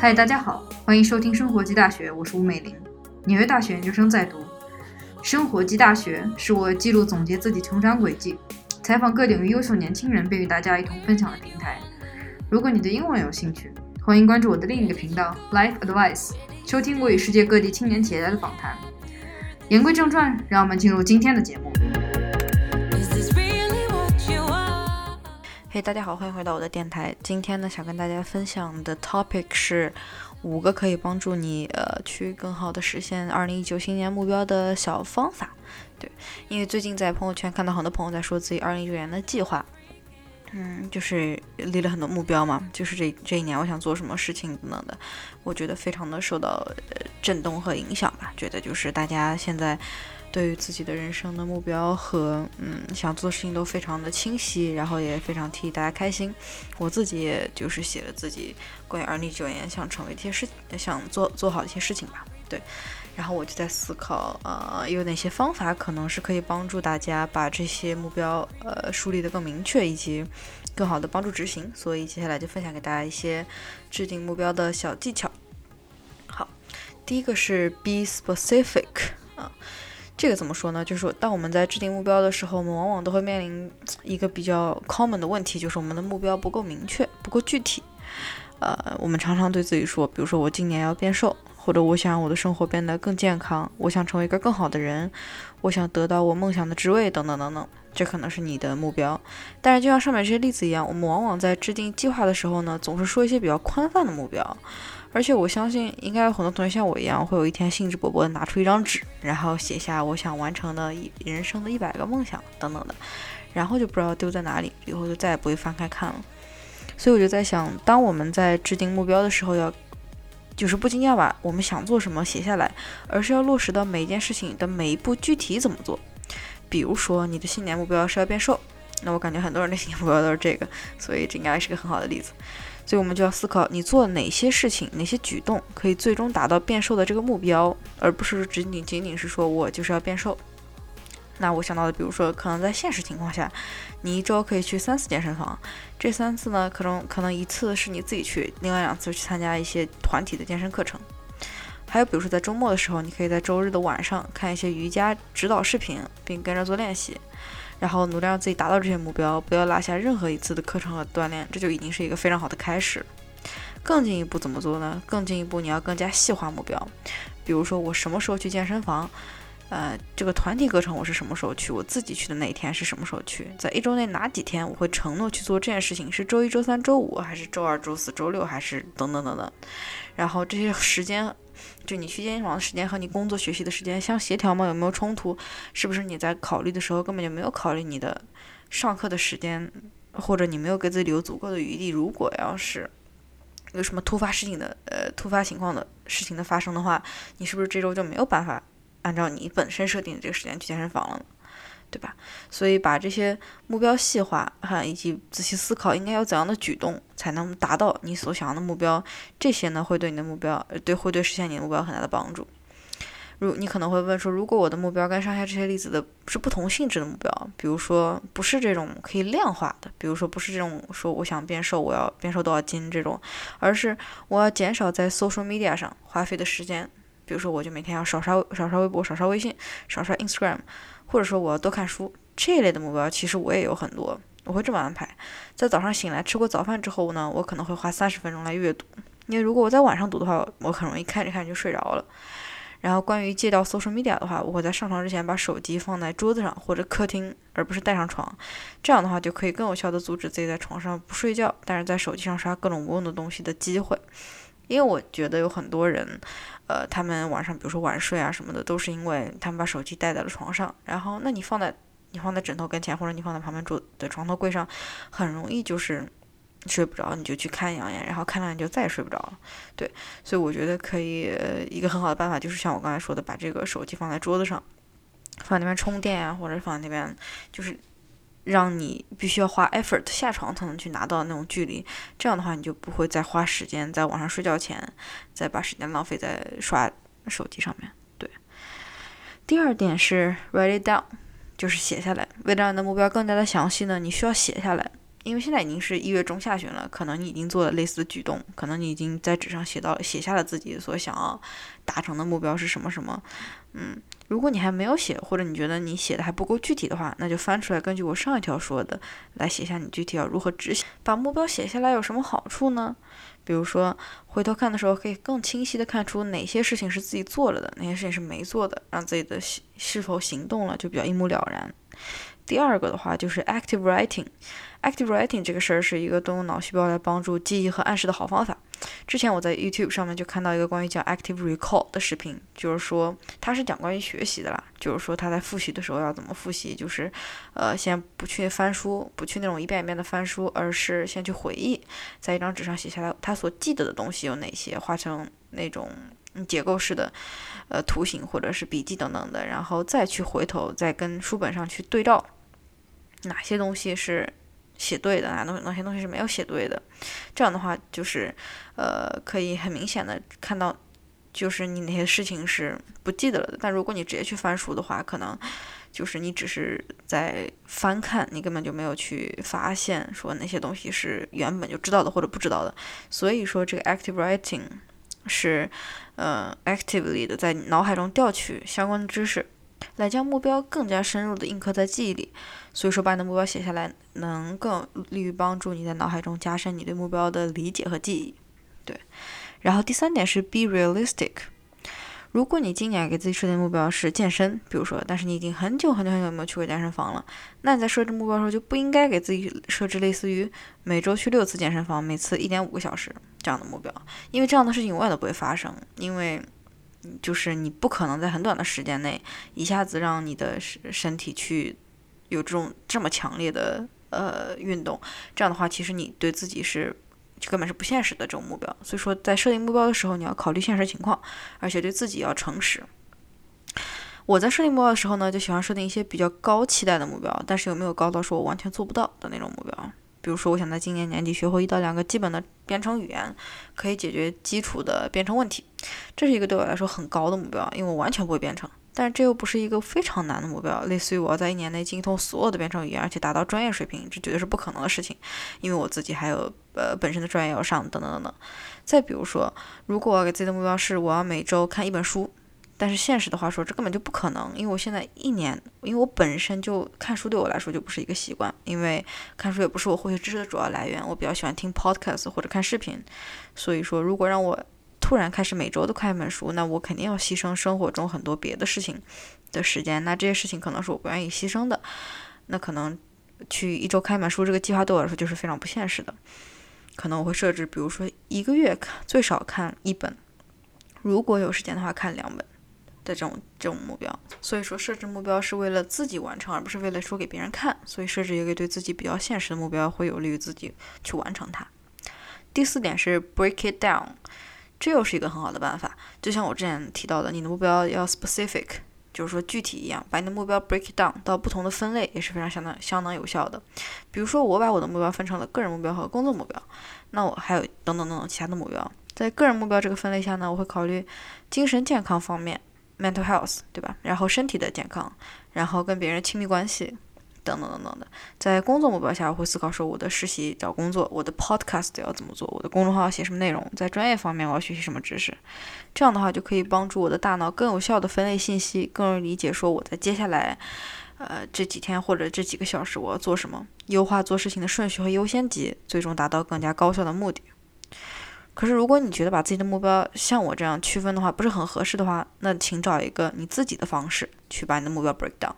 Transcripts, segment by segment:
嗨，大家好，欢迎收听生活及大学，我是吴美玲，纽约大学研究生在读。生活及大学是我记录总结自己成长轨迹，采访各领域优秀年轻人，并与大家一同分享的平台。如果你对英文有兴趣，欢迎关注我的另一个频道 Life Advice，收听我与世界各地青年企业家的访谈。言归正传，让我们进入今天的节目。嘿，大家好，欢迎回到我的电台。今天呢，想跟大家分享的 topic 是五个可以帮助你呃去更好的实现二零一九新年目标的小方法。对，因为最近在朋友圈看到很多朋友在说自己二零一九年的计划，嗯，就是立了很多目标嘛，就是这这一年我想做什么事情等等的，我觉得非常的受到呃震动和影响吧。觉得就是大家现在。对于自己的人生的目标和嗯想做的事情都非常的清晰，然后也非常替大家开心。我自己也就是写了自己关于二零一九年想成为一些事，想做做好一些事情吧。对，然后我就在思考，呃，有哪些方法可能是可以帮助大家把这些目标呃树立的更明确，以及更好的帮助执行。所以接下来就分享给大家一些制定目标的小技巧。好，第一个是 be specific 啊。这个怎么说呢？就是，当我们在制定目标的时候，我们往往都会面临一个比较 common 的问题，就是我们的目标不够明确、不够具体。呃，我们常常对自己说，比如说我今年要变瘦，或者我想我的生活变得更健康，我想成为一个更好的人，我想得到我梦想的职位，等等等等。这可能是你的目标。但是就像上面这些例子一样，我们往往在制定计划的时候呢，总是说一些比较宽泛的目标。而且我相信，应该有很多同学像我一样，会有一天兴致勃勃地拿出一张纸，然后写下我想完成的一人生的一百个梦想等等的，然后就不知道丢在哪里，以后就再也不会翻开看了。所以我就在想，当我们在制定目标的时候，要就是不仅要把我们想做什么写下来，而是要落实到每一件事情的每一步具体怎么做。比如说，你的新年目标是要变瘦，那我感觉很多人的新年目标都是这个，所以这应该是个很好的例子。所以我们就要思考，你做哪些事情、哪些举动可以最终达到变瘦的这个目标，而不是仅仅仅仅是说我就是要变瘦。那我想到的，比如说，可能在现实情况下，你一周可以去三次健身房，这三次呢，可能可能一次是你自己去，另外两次去参加一些团体的健身课程。还有比如说，在周末的时候，你可以在周日的晚上看一些瑜伽指导视频，并跟着做练习。然后努力让自己达到这些目标，不要落下任何一次的课程和锻炼，这就已经是一个非常好的开始。更进一步怎么做呢？更进一步，你要更加细化目标。比如说，我什么时候去健身房？呃，这个团体课程我是什么时候去？我自己去的那一天是什么时候去？在一周内哪几天我会承诺去做这件事情？是周一、周三、周五，还是周二、周四、周六，还是等等等等？然后这些时间。就你去健身房的时间和你工作学习的时间相协调吗？有没有冲突？是不是你在考虑的时候根本就没有考虑你的上课的时间，或者你没有给自己留足够的余地？如果要是有什么突发事情的呃突发情况的事情的发生的话，你是不是这周就没有办法按照你本身设定的这个时间去健身房了？对吧？所以把这些目标细化哈，以及仔细思考应该有怎样的举动才能达到你所想要的目标，这些呢会对你的目标，对会对实现你的目标很大的帮助。如你可能会问说，如果我的目标跟上下这些例子的是不同性质的目标，比如说不是这种可以量化的，比如说不是这种说我想变瘦，我要变瘦多少斤这种，而是我要减少在 social media 上花费的时间，比如说我就每天要少刷少刷微博，少刷微信，少刷 Instagram。或者说我要多看书这一类的目标，其实我也有很多。我会这么安排：在早上醒来吃过早饭之后呢，我可能会花三十分钟来阅读。因为如果我在晚上读的话，我很容易看着看着就睡着了。然后关于戒掉 social media 的话，我会在上床之前把手机放在桌子上或者客厅，而不是带上床。这样的话就可以更有效地阻止自己在床上不睡觉，但是在手机上刷各种无用的东西的机会。因为我觉得有很多人。呃，他们晚上比如说晚睡啊什么的，都是因为他们把手机带在了床上。然后，那你放在你放在枕头跟前，或者你放在旁边桌的床头柜上，很容易就是睡不着，你就去看两眼，然后看了你就再也睡不着了。对，所以我觉得可以一个很好的办法就是像我刚才说的，把这个手机放在桌子上，放在那边充电啊，或者放在那边就是。让你必须要花 effort 下床才能去拿到那种距离，这样的话你就不会再花时间在网上睡觉前再把时间浪费在刷手机上面。对，第二点是 write it down，就是写下来。为了让你的目标更加的详细呢，你需要写下来。因为现在已经是一月中下旬了，可能你已经做了类似的举动，可能你已经在纸上写到写下了自己所想要达成的目标是什么什么。嗯，如果你还没有写，或者你觉得你写的还不够具体的话，那就翻出来，根据我上一条说的来写下你具体要如何执行。把目标写下来有什么好处呢？比如说回头看的时候，可以更清晰的看出哪些事情是自己做了的，哪些事情是没做的，让自己的是否行动了就比较一目了然。第二个的话就是 active writing。active writing 这个事儿是一个动用脑细胞来帮助记忆和暗示的好方法。之前我在 YouTube 上面就看到一个关于叫 active recall 的视频，就是说他是讲关于学习的啦，就是说他在复习的时候要怎么复习，就是呃先不去翻书，不去那种一遍一遍的翻书，而是先去回忆，在一张纸上写下来他所记得的东西有哪些，画成那种结构式的呃图形或者是笔记等等的，然后再去回头再跟书本上去对照，哪些东西是。写对的，哪东哪些东西是没有写对的，这样的话就是，呃，可以很明显的看到，就是你哪些事情是不记得了的。但如果你直接去翻书的话，可能就是你只是在翻看，你根本就没有去发现说那些东西是原本就知道的或者不知道的。所以说，这个 active writing 是，呃，actively 的在脑海中调取相关的知识。来将目标更加深入的印刻在记忆里，所以说把你的目标写下来，能更利于帮助你在脑海中加深你对目标的理解和记忆。对，然后第三点是 be realistic。如果你今年给自己设定目标是健身，比如说，但是你已经很久很久很久没有去过健身房了，那你在设置目标的时候就不应该给自己设置类似于每周去六次健身房，每次一点五个小时这样的目标，因为这样的事情永远都不会发生，因为。就是你不可能在很短的时间内一下子让你的身身体去有这种这么强烈的呃运动，这样的话，其实你对自己是根本是不现实的这种目标。所以说，在设定目标的时候，你要考虑现实情况，而且对自己要诚实。我在设定目标的时候呢，就喜欢设定一些比较高期待的目标，但是有没有高到说我完全做不到的那种目标？比如说，我想在今年年底学会一到两个基本的编程语言，可以解决基础的编程问题。这是一个对我来说很高的目标，因为我完全不会编程。但是这又不是一个非常难的目标，类似于我要在一年内精通所有的编程语言，而且达到专业水平，这绝对是不可能的事情，因为我自己还有呃本身的专业要上，等等等等。再比如说，如果我给自己的目标是我要每周看一本书。但是现实的话说，这根本就不可能，因为我现在一年，因为我本身就看书对我来说就不是一个习惯，因为看书也不是我获取知识的主要来源，我比较喜欢听 podcast 或者看视频，所以说如果让我突然开始每周都看一本书，那我肯定要牺牲生活中很多别的事情的时间，那这些事情可能是我不愿意牺牲的，那可能去一周看一本书这个计划对我来说就是非常不现实的，可能我会设置，比如说一个月看最少看一本，如果有时间的话看两本。的这种这种目标，所以说设置目标是为了自己完成，而不是为了说给别人看。所以设置一个对自己比较现实的目标，会有利于自己去完成它。第四点是 break it down，这又是一个很好的办法。就像我之前提到的，你的目标要 specific，就是说具体一样，把你的目标 break it down 到不同的分类也是非常相当相当有效的。比如说我把我的目标分成了个人目标和工作目标，那我还有等等等等其他的目标。在个人目标这个分类下呢，我会考虑精神健康方面。Mental health，对吧？然后身体的健康，然后跟别人亲密关系，等等等等的。在工作目标下，我会思考说我的实习找工作，我的 podcast 要怎么做，我的公众号要写什么内容，在专业方面我要学习什么知识。这样的话就可以帮助我的大脑更有效的分类信息，更容易理解说我在接下来，呃这几天或者这几个小时我要做什么，优化做事情的顺序和优先级，最终达到更加高效的目的。可是，如果你觉得把自己的目标像我这样区分的话不是很合适的话，那请找一个你自己的方式去把你的目标 break down。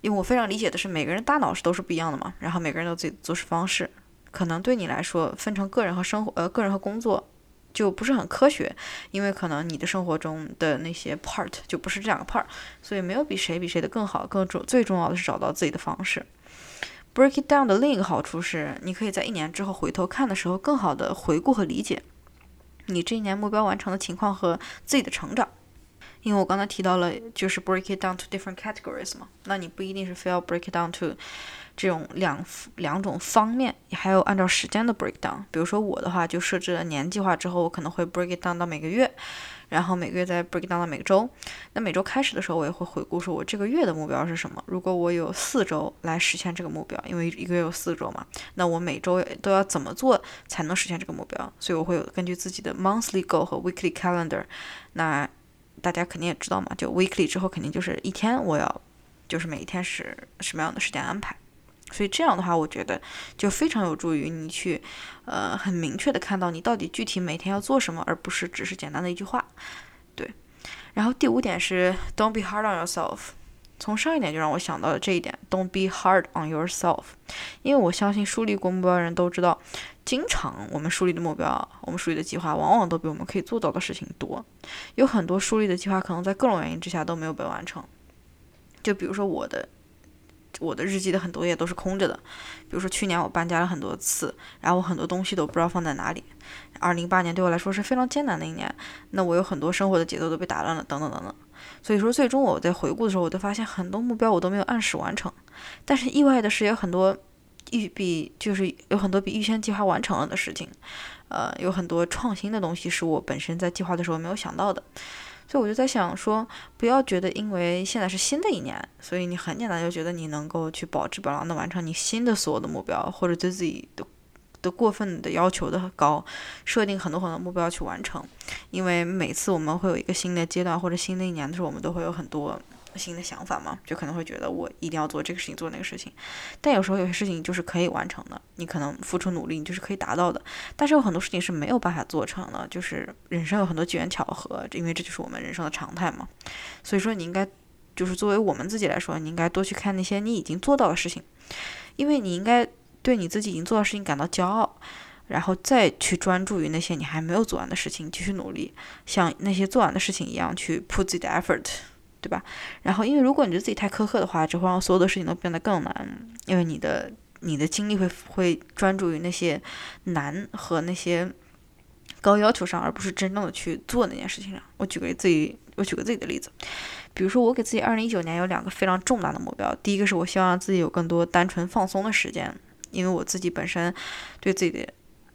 因为我非常理解的是，每个人大脑是都是不一样的嘛，然后每个人都有自己的做事方式，可能对你来说分成个人和生活，呃，个人和工作就不是很科学，因为可能你的生活中的那些 part 就不是这两个 part，所以没有比谁比谁的更好，更重最重要的是找到自己的方式。break it down 的另一个好处是，你可以在一年之后回头看的时候，更好的回顾和理解。你这一年目标完成的情况和自己的成长，因为我刚才提到了，就是 break it down to different categories 嘛，那你不一定是非要 break it down to 这种两两种方面，还有按照时间的 break down。比如说我的话，就设置了年计划之后，我可能会 break it down 到每个月，然后每个月再 break down 到每周。那每周开始的时候，我也会回顾说我这个月的目标是什么。如果我有四周来实现这个目标，因为一个月有四周嘛，那我每周都要怎么做才能实现这个目标？所以我会有根据自己的 monthly goal 和 weekly calendar。那大家肯定也知道嘛，就 weekly 之后肯定就是一天，我要就是每一天是什么样的时间安排。所以这样的话，我觉得就非常有助于你去，呃，很明确的看到你到底具体每天要做什么，而不是只是简单的一句话。对。然后第五点是 Don't be hard on yourself。从上一点就让我想到了这一点，Don't be hard on yourself。因为我相信树立过目标的人都知道，经常我们树立的目标，我们树立的计划，往往都比我们可以做到的事情多。有很多树立的计划可能在各种原因之下都没有被完成。就比如说我的。我的日记的很多页都是空着的，比如说去年我搬家了很多次，然后我很多东西都不知道放在哪里。二零一八年对我来说是非常艰难的一年，那我有很多生活的节奏都被打乱了，等等等等。所以说，最终我在回顾的时候，我都发现很多目标我都没有按时完成。但是意外的是，有很多预比就是有很多比预先计划完成了的事情，呃，有很多创新的东西是我本身在计划的时候没有想到的。所以我就在想说，不要觉得因为现在是新的一年，所以你很简单就觉得你能够去保质保量的完成你新的所有的目标，或者对自己的的过分的要求的高，设定很多很多目标去完成。因为每次我们会有一个新的阶段或者新的一年的时候，我们都会有很多。新的想法嘛，就可能会觉得我一定要做这个事情，做那个事情。但有时候有些事情就是可以完成的，你可能付出努力，你就是可以达到的。但是有很多事情是没有办法做成的，就是人生有很多机缘巧合，因为这就是我们人生的常态嘛。所以说，你应该就是作为我们自己来说，你应该多去看那些你已经做到的事情，因为你应该对你自己已经做到的事情感到骄傲，然后再去专注于那些你还没有做完的事情，继续努力，像那些做完的事情一样去 put 自己的 effort。对吧？然后，因为如果你对自己太苛刻的话，只会让所有的事情都变得更难。因为你的你的精力会会专注于那些难和那些高要求上，而不是真正的去做那件事情上。我举个自己，我举个自己的例子，比如说我给自己二零一九年有两个非常重大的目标。第一个是我希望自己有更多单纯放松的时间，因为我自己本身对自己的。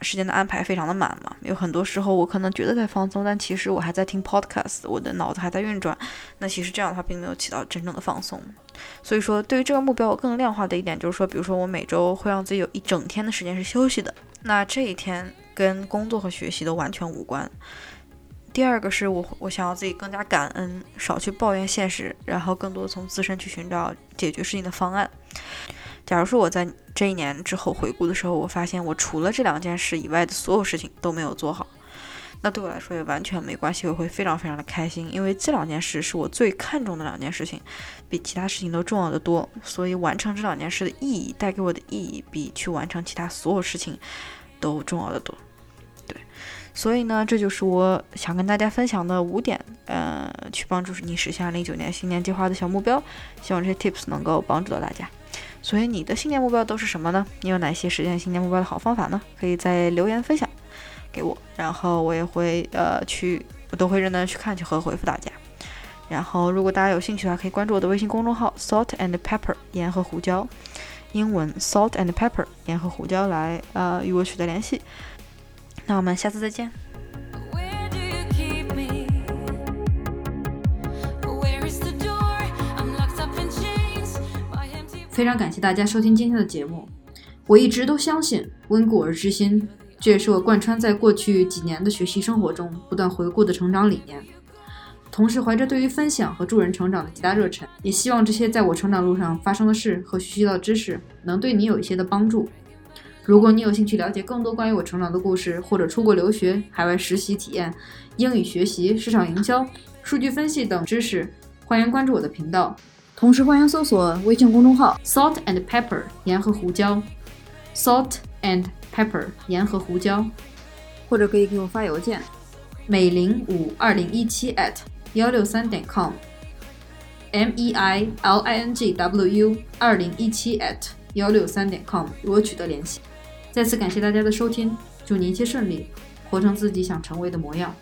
时间的安排非常的满嘛，有很多时候我可能觉得在放松，但其实我还在听 podcast，我的脑子还在运转。那其实这样的话并没有起到真正的放松。所以说，对于这个目标，我更量化的一点就是说，比如说我每周会让自己有一整天的时间是休息的，那这一天跟工作和学习都完全无关。第二个是我我想要自己更加感恩，少去抱怨现实，然后更多从自身去寻找解决事情的方案。假如说我在这一年之后回顾的时候，我发现我除了这两件事以外的所有事情都没有做好，那对我来说也完全没关系，我会非常非常的开心，因为这两件事是我最看重的两件事情，比其他事情都重要的多，所以完成这两件事的意义带给我的意义比去完成其他所有事情都重要的多。对，所以呢，这就是我想跟大家分享的五点，呃，去帮助你实现二零一九年新年计划的小目标，希望这些 tips 能够帮助到大家。所以你的新年目标都是什么呢？你有哪些实现新年目标的好方法呢？可以在留言分享给我，然后我也会呃去，我都会认真去看去和回复大家。然后如果大家有兴趣的话，可以关注我的微信公众号 Salt and Pepper 盐和胡椒，英文 Salt and Pepper 盐和胡椒来呃与我取得联系。那我们下次再见。非常感谢大家收听今天的节目。我一直都相信温故而知新，这也是我贯穿在过去几年的学习生活中不断回顾的成长理念。同时，怀着对于分享和助人成长的极大热忱，也希望这些在我成长路上发生的事和学习到的知识能对你有一些的帮助。如果你有兴趣了解更多关于我成长的故事，或者出国留学、海外实习体验、英语学习、市场营销、数据分析等知识，欢迎关注我的频道。同时，欢迎搜索微信公众号 “salt and pepper” 盐和胡椒，“salt and pepper” 盐和胡椒，或者可以给我发邮件，美玲五二零一七 at 幺六三点 com，m e i l i n g w u 二零一七 at 幺六三点 com 与我取得联系。再次感谢大家的收听，祝你一切顺利，活成自己想成为的模样。